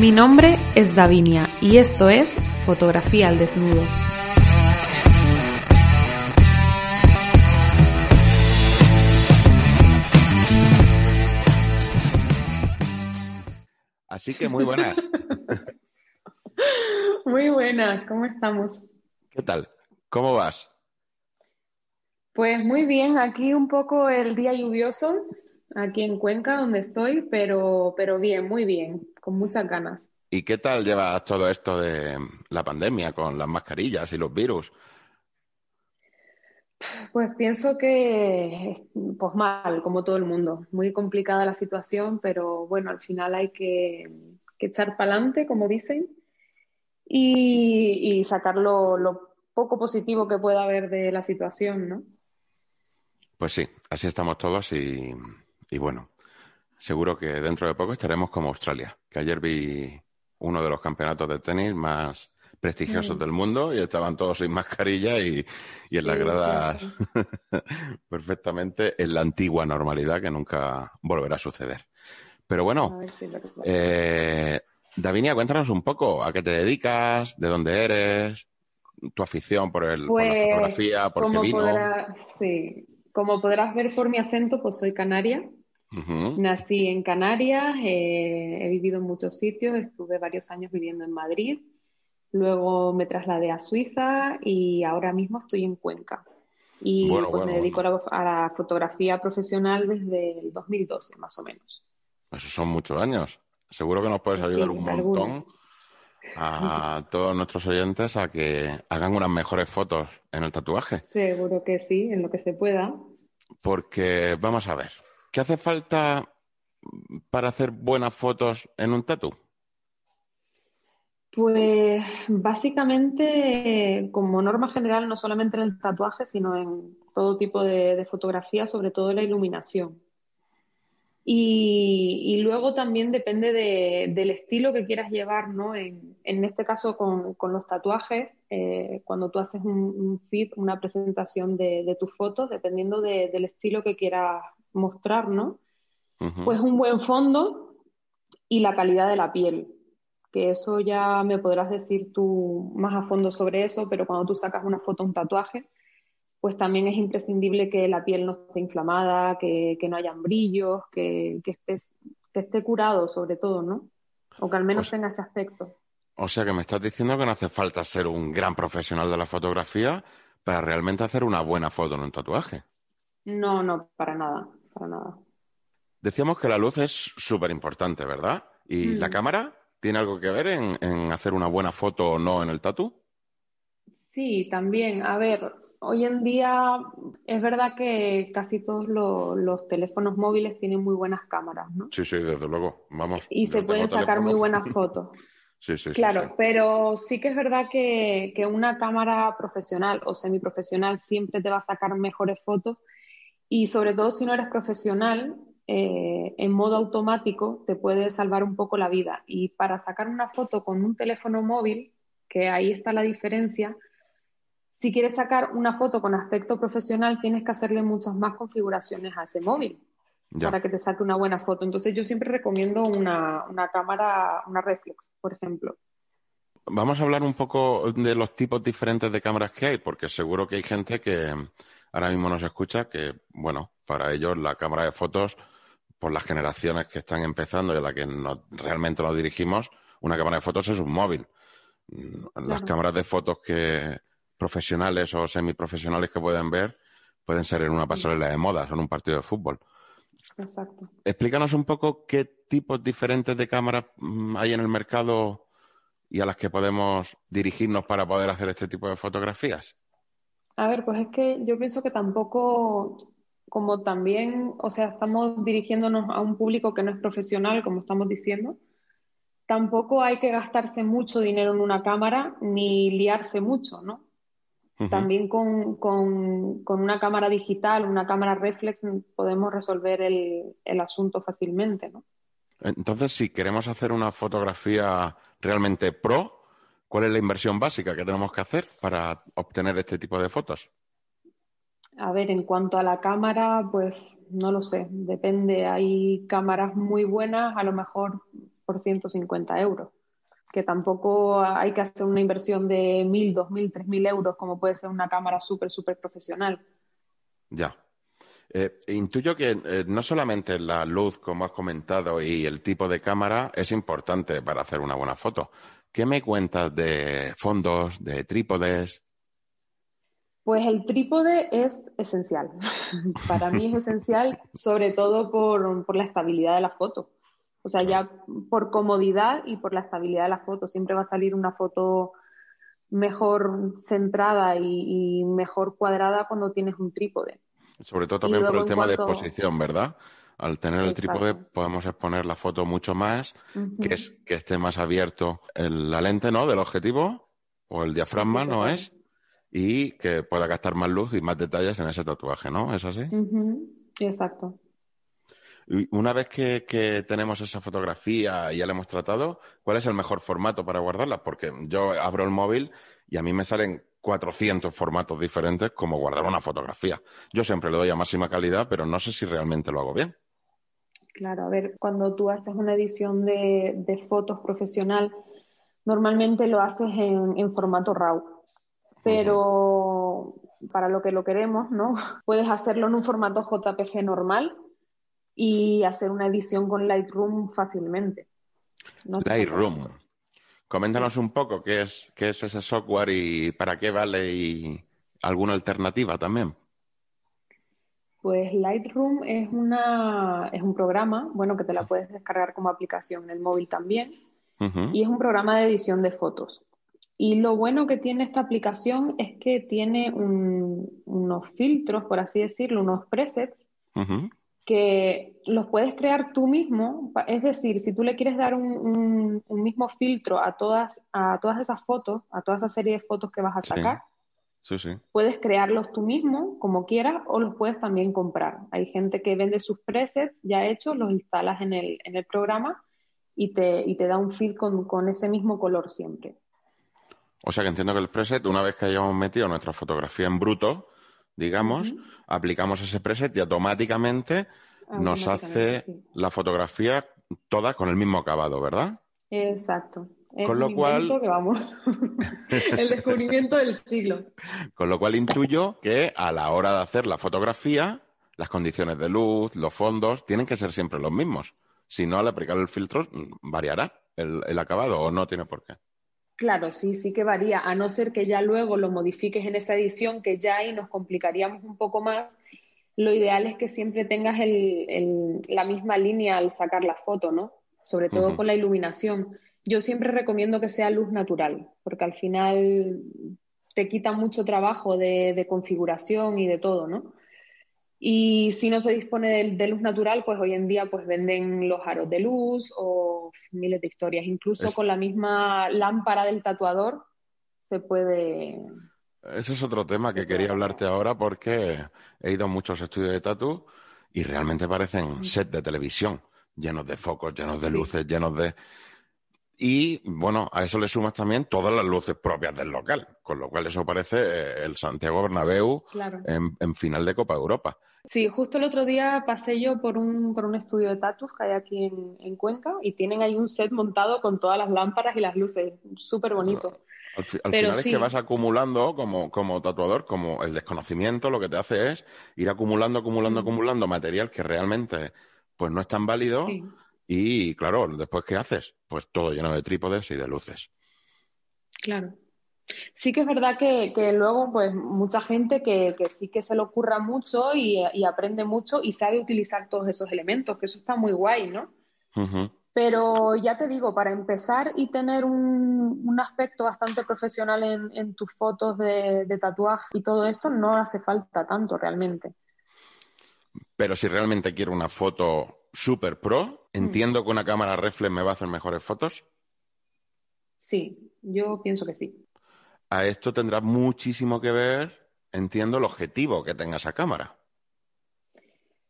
Mi nombre es Davinia y esto es Fotografía al Desnudo. Así que muy buenas. muy buenas, ¿cómo estamos? ¿Qué tal? ¿Cómo vas? Pues muy bien, aquí un poco el día lluvioso, aquí en Cuenca donde estoy, pero, pero bien, muy bien, con muchas ganas. ¿Y qué tal llevas todo esto de la pandemia con las mascarillas y los virus? Pues pienso que, pues mal, como todo el mundo. Muy complicada la situación, pero bueno, al final hay que, echar para adelante, como dicen, y, sacar lo, poco positivo que pueda haber de la situación, ¿no? Pues sí, así estamos todos y, y bueno, seguro que dentro de poco estaremos como Australia, que ayer vi uno de los campeonatos de tenis más prestigiosos mm. del mundo y estaban todos sin mascarilla y, en las gradas perfectamente en la antigua normalidad que nunca volverá a suceder. Pero bueno, eh, Davinia, cuéntanos un poco a qué te dedicas, de dónde eres, tu afición por, el, por la pues, fotografía, por qué vino. sí, como podrás ver por mi acento, pues soy canaria. Nací en Canarias, eh, he vivido en muchos sitios, estuve varios años viviendo en Madrid, luego me trasladé a Suiza y ahora mismo estoy en Cuenca. Y pues me dedico a la, fotografía profesional desde el 2012, más o menos. Esos son muchos años. Seguro que nos puedes ayudar un montón a todos nuestros oyentes a que hagan unas mejores fotos en el tatuaje. Seguro que sí, en lo que se pueda. Porque, vamos a ver, ¿Qué hace falta para hacer buenas fotos en un tatu? Pues básicamente, como norma general, no solamente en el tatuaje, sino en todo tipo de, fotografía, sobre todo la iluminación. Y, luego también depende del estilo que quieras llevar, ¿no? En, este caso con, los tatuajes, eh, cuando tú haces un, un feed, una presentación de, tus fotos, dependiendo del estilo que quieras mostrar, ¿no? Pues un buen fondo y la calidad de la piel, que eso ya me podrás decir tú más a fondo sobre eso, pero cuando tú sacas una foto, un tatuaje, pues también es imprescindible que la piel no esté inflamada, que, no hayan brillos, que, que, esté, curado sobre todo, ¿no? O que al menos tenga ese aspecto. O sea que me estás diciendo que no hace falta ser un gran profesional de la fotografía para realmente hacer una buena foto en un tatuaje. No, no, para nada para nada. Decíamos que la luz es súper importante, ¿verdad? ¿Y la mm. cámara tiene algo que ver en, hacer una buena foto o no en el tatu? Sí, también. A ver, hoy en día es verdad que casi todos los teléfonos móviles tienen muy buenas cámaras, ¿no? Sí, sí, desde luego. Vamos. Y se pueden sacar muy buenas fotos. sí, sí, claro, pero sí que es verdad que, que, una cámara profesional o semiprofesional siempre te va a sacar mejores fotos y sobre todo si no eres profesional, eh, en modo automático te puede salvar un poco la vida. Y para sacar una foto con un teléfono móvil, que ahí está la diferencia, si quieres sacar una foto con aspecto profesional, tienes que hacerle muchas más configuraciones a ese móvil para que te saque una buena foto. Entonces yo siempre recomiendo una, una cámara, una reflex, por ejemplo. Vamos a hablar un poco de los tipos diferentes de cámaras que hay, porque seguro que hay gente que, ahora mismo nos escucha, que, bueno, para ellos la cámara de fotos, por las generaciones que están empezando y a la que realmente nos dirigimos, una cámara de fotos es un móvil. Mm, las cámaras de fotos que profesionales o semiprofesionales que pueden ver pueden ser en una pasarela de moda o en un partido de fútbol. Exacto. Explícanos un poco qué tipos diferentes de cámaras mm, hay en el mercado y a las que podemos dirigirnos para poder hacer este tipo de fotografías. A ver, pues es que yo pienso que tampoco, como también, o sea, estamos dirigiéndonos a un público que no es profesional, como estamos diciendo, tampoco hay que gastarse mucho dinero en una cámara ni liarse mucho, ¿no? También con, una cámara digital, una cámara reflex, podemos resolver el, el asunto fácilmente, ¿no? Entonces, si queremos hacer una fotografía realmente pro, ¿Cuál es la inversión básica que tenemos que hacer para obtener este tipo de fotos? A ver, en cuanto a la cámara, pues no lo sé, depende. Hay cámaras muy buenas, a lo mejor por 150 euros. Que tampoco hay que hacer una inversión de 1.000, 2.000, 3.000 euros como puede ser una cámara súper, súper profesional. Ya. Eh, intuyo que eh, no solamente la luz, como has comentado, y el tipo de cámara es importante para hacer una buena foto. ¿Qué me cuentas de fondos, de trípodes? Pues el trípode es esencial. Para mí es esencial, sobre todo por, la estabilidad de la foto. O sea, ya por comodidad y por la estabilidad de la foto. Siempre va a salir una foto mejor centrada y, mejor cuadrada cuando tienes un trípode. Sobre todo también por el tema de exposición, ¿verdad? Al tener el trípode podemos exponer la foto mucho más, que es que esté más abierto la lente, ¿no? Del objetivo o el diafragma, ¿no es? y que pueda gastar más luz y más detalles en ese tatuaje, ¿no? ¿Es así? Exacto. Y una vez que, tenemos esa fotografía y ya la hemos tratado, ¿cuál es el mejor formato para guardarla? Porque yo abro el móvil y a mí me salen 400 formatos diferentes como guardar una fotografía. Yo siempre le doy a máxima calidad, pero no sé si realmente lo hago bien. Claro, a ver, cuando tú haces una edición de, fotos profesional, normalmente lo haces en, en formato RAW pero para lo que lo queremos, ¿no? Puedes hacerlo en un formato JPG normal y hacer una edición con Lightroom fácilmente. Lightroom. Coméntanos un poco qué es, qué es ese software y para qué vale y alguna alternativa también. Pues Lightroom es, una, es un programa, bueno, que te la puedes descargar como aplicación en el móvil también, y es un programa de edición de fotos. Y lo bueno que tiene esta aplicación es que tiene unos filtros, por así decirlo, unos presets, que los puedes crear tú mismo. Es decir, si tú le quieres dar un, mismo filtro a todas, a todas esas fotos, a toda esa serie de fotos que vas a sacar, puedes crearlos tú mismo, como quieras, o los puedes también comprar. Hay gente que vende sus presets ya hechos, los instalas en el, en el programa y te, y te da un feed con, con ese mismo color siempre. O sea que entiendo que el preset, una vez que hayamos metido nuestra fotografía en bruto, digamos, aplicamos ese preset y automáticamente, nos hace la fotografía toda con el mismo acabado, ¿verdad? Exacto. con lo cual. vamos. el descubrimiento del siglo. Con lo cual intuyo que a la hora de hacer la fotografía, las condiciones de luz, los fondos, tienen que ser siempre los mismos. Si no, al aplicar el filtro, variará el acabado o no tiene por qué. Claro, sí, sí que varía, a no ser que ya luego lo modifiques en esa edición, que ya ahí nos complicaríamos un poco más. Lo ideal es que siempre tengas la misma línea al sacar la foto, ¿no? Sobre todo con la iluminación. Yo siempre recomiendo que sea luz natural, porque al final te quita mucho trabajo de configuración y de todo, ¿no? Y si no se dispone de, luz natural, pues hoy en día pues venden los aros de luz o miles de historias. Incluso con la misma lámpara del tatuador se puede... Ese es otro tema que quería hablarte ahora porque he ido a muchos estudios de tatu y realmente parecen set de televisión, llenos de focos, llenos de luces, llenos de... Y bueno, a eso le sumas también todas las luces propias del local, con lo cual eso parece eh, el Santiago Bernabéu en, final de Copa Europa. Sí, justo el otro día pasé yo por un, por un estudio de tatus que hay aquí en, Cuenca y tienen ahí un set montado con todas las lámparas y las luces, súper bonito. Al, final es que vas acumulando como, como tatuador, como el desconocimiento lo que te hace es ir acumulando, acumulando, mm. acumulando material que realmente pues no es tan válido. Y claro, después ¿qué haces? Pues todo lleno de trípodes y de luces. Claro. Sí que es verdad que, luego, pues, mucha gente que, sí que se le ocurra mucho y, aprende mucho y sabe utilizar todos esos elementos, que eso está muy guay, ¿no? Pero ya te digo, para empezar y tener un, aspecto bastante profesional en, tus fotos de, de, tatuaje y todo esto, no hace falta tanto realmente. Pero si realmente quiero una foto super pro. Mm. Entiendo que una cámara reflex me va a hacer mejores fotos. Sí, yo pienso que sí. A esto tendrá muchísimo que ver, entiendo, el objetivo que tenga esa cámara.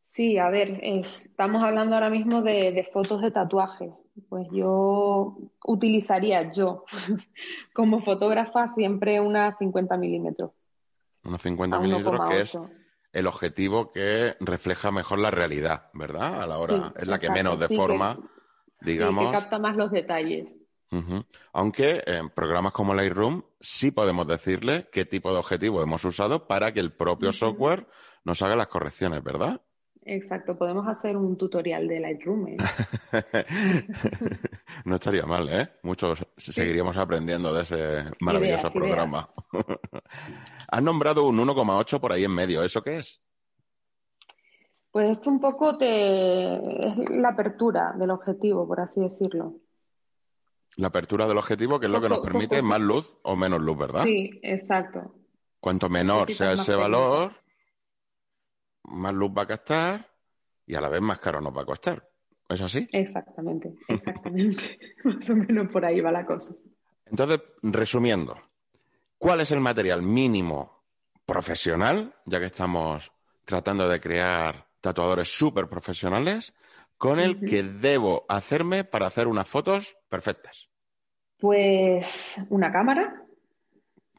Sí, a ver, estamos hablando ahora mismo de, fotos de tatuaje. Pues yo utilizaría yo como fotógrafa siempre una 50 milímetros. Una 50 milímetros que es el objetivo que refleja mejor la realidad, ¿verdad? A la hora, es la que menos deforma. digamos. que capta más los detalles. Aunque en programas como Lightroom sí podemos decirle qué tipo de objetivo hemos usado para que el propio software nos haga las correcciones, ¿verdad? Exacto, podemos hacer un tutorial de Lightroom. ¿eh? no estaría mal, ¿eh? Muchos seguiríamos aprendiendo de ese maravilloso programa. Has nombrado un 1,8 por ahí en medio, ¿eso qué es? Pues esto un poco te... es la apertura del objetivo, por así decirlo. La apertura del objetivo, que es lo que nos permite más luz o menos luz, ¿verdad? Sí, exacto. Cuanto menor sea ese valor, más luz va a captar y a la vez más caro nos va a costar. ¿Es así? Exactamente, exactamente. más o menos por ahí va la cosa. Entonces, resumiendo, ¿cuál es el material mínimo profesional, ya que estamos tratando de crear tatuadores súper profesionales, con el que debo hacerme para hacer unas fotos perfectas? Pues una cámara,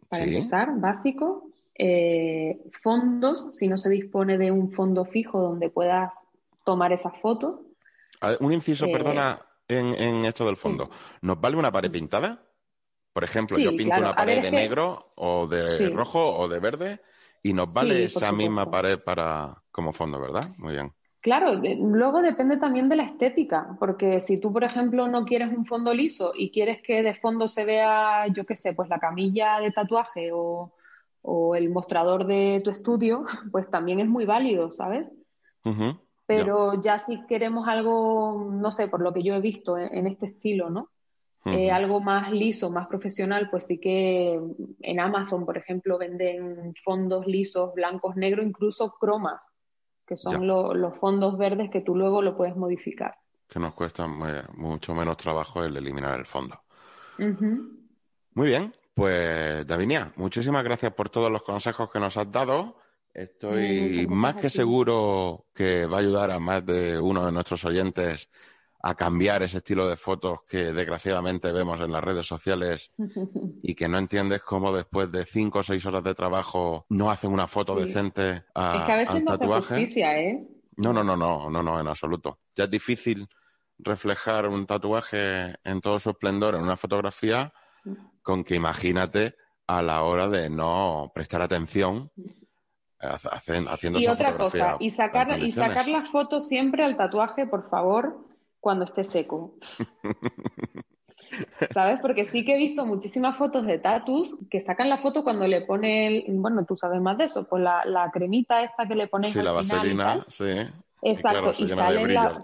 para empezar, básico. Eh, fondos, si no se dispone de un fondo fijo donde puedas tomar esa foto. Un inciso, eh, perdona, en, esto del fondo. ¿Nos vale una pared pintada? Por ejemplo, yo pinto una pared de negro o de rojo o de verde y nos vale esa misma pared para como fondo, ¿verdad? Muy bien. Claro, luego depende también de la estética, porque si tú, por ejemplo, no quieres un fondo liso y quieres que de fondo se vea, yo qué sé, pues la camilla de tatuaje o, o el mostrador de tu estudio, pues también es muy válido, ¿sabes? Pero ya si queremos algo, no sé, por lo que yo he visto en, este estilo, ¿no? Eh, algo más liso, más profesional, pues sí que en Amazon, por ejemplo, venden fondos lisos, blancos, negros, incluso cromas, que son los fondos verdes que tú luego lo puedes modificar. Que nos cuesta mucho menos trabajo el eliminar el fondo. Muy bien, pues Davinia, muchísimas gracias por todos los consejos que nos has dado. Estoy más que seguro que va a ayudar a más de uno de nuestros oyentes a cambiar ese estilo de fotos que desgraciadamente vemos en las redes sociales y que no entiendes cómo después de cinco o seis horas de trabajo no hacen una foto decente a, es que a veces no tatuaje. justicia, ¿eh? No, no, no, no, no, no, en absoluto. Ya es difícil reflejar un tatuaje en todo su esplendor en una fotografía con que imagínate a la hora de no prestar atención haciendo y otra cosa y sacar y sacar la foto siempre al tatuaje por favor cuando esté seco ¿Sabes? Porque sí que he visto muchísimas fotos de tatus que sacan la foto cuando le ponen, bueno, tú sabes más de eso, pues la, cremita esta que le ponen Sí, la vaselina, sí. Exacto, y, sale la...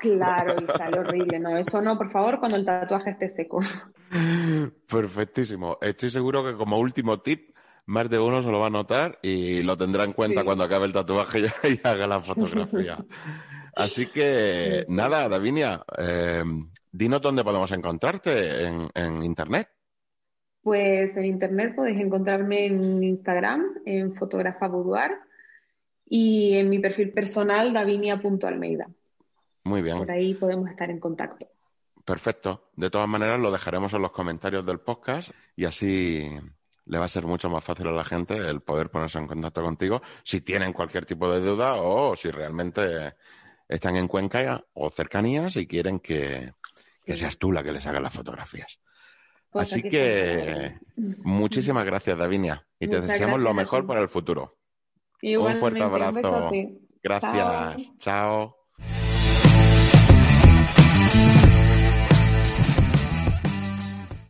Claro, y sale horrible. No, eso no, por favor, cuando el tatuaje esté seco. Perfectísimo. Estoy seguro que como último tip, más de uno se lo va a notar y lo tendrá en cuenta cuando acabe el tatuaje y, haga la fotografía. Así que, nada, Davinia, eh, dinos dónde podemos encontrarte en, Internet. Pues en Internet podéis encontrarme en Instagram, en Fotógrafa Boudoir y en mi perfil personal, davinia.almeida. Muy bien. Por ahí podemos estar en contacto. Perfecto. De todas maneras, lo dejaremos en los comentarios del podcast y así le va a ser mucho más fácil a la gente el poder ponerse en contacto contigo si tienen cualquier tipo de duda o si realmente están en Cuenca o cercanías y quieren que, seas tú la que les haga las fotografías. Pues Así que muchísimas gracias, Davinia, y te deseamos lo mejor para el futuro un fuerte abrazo. Gracias. Chao.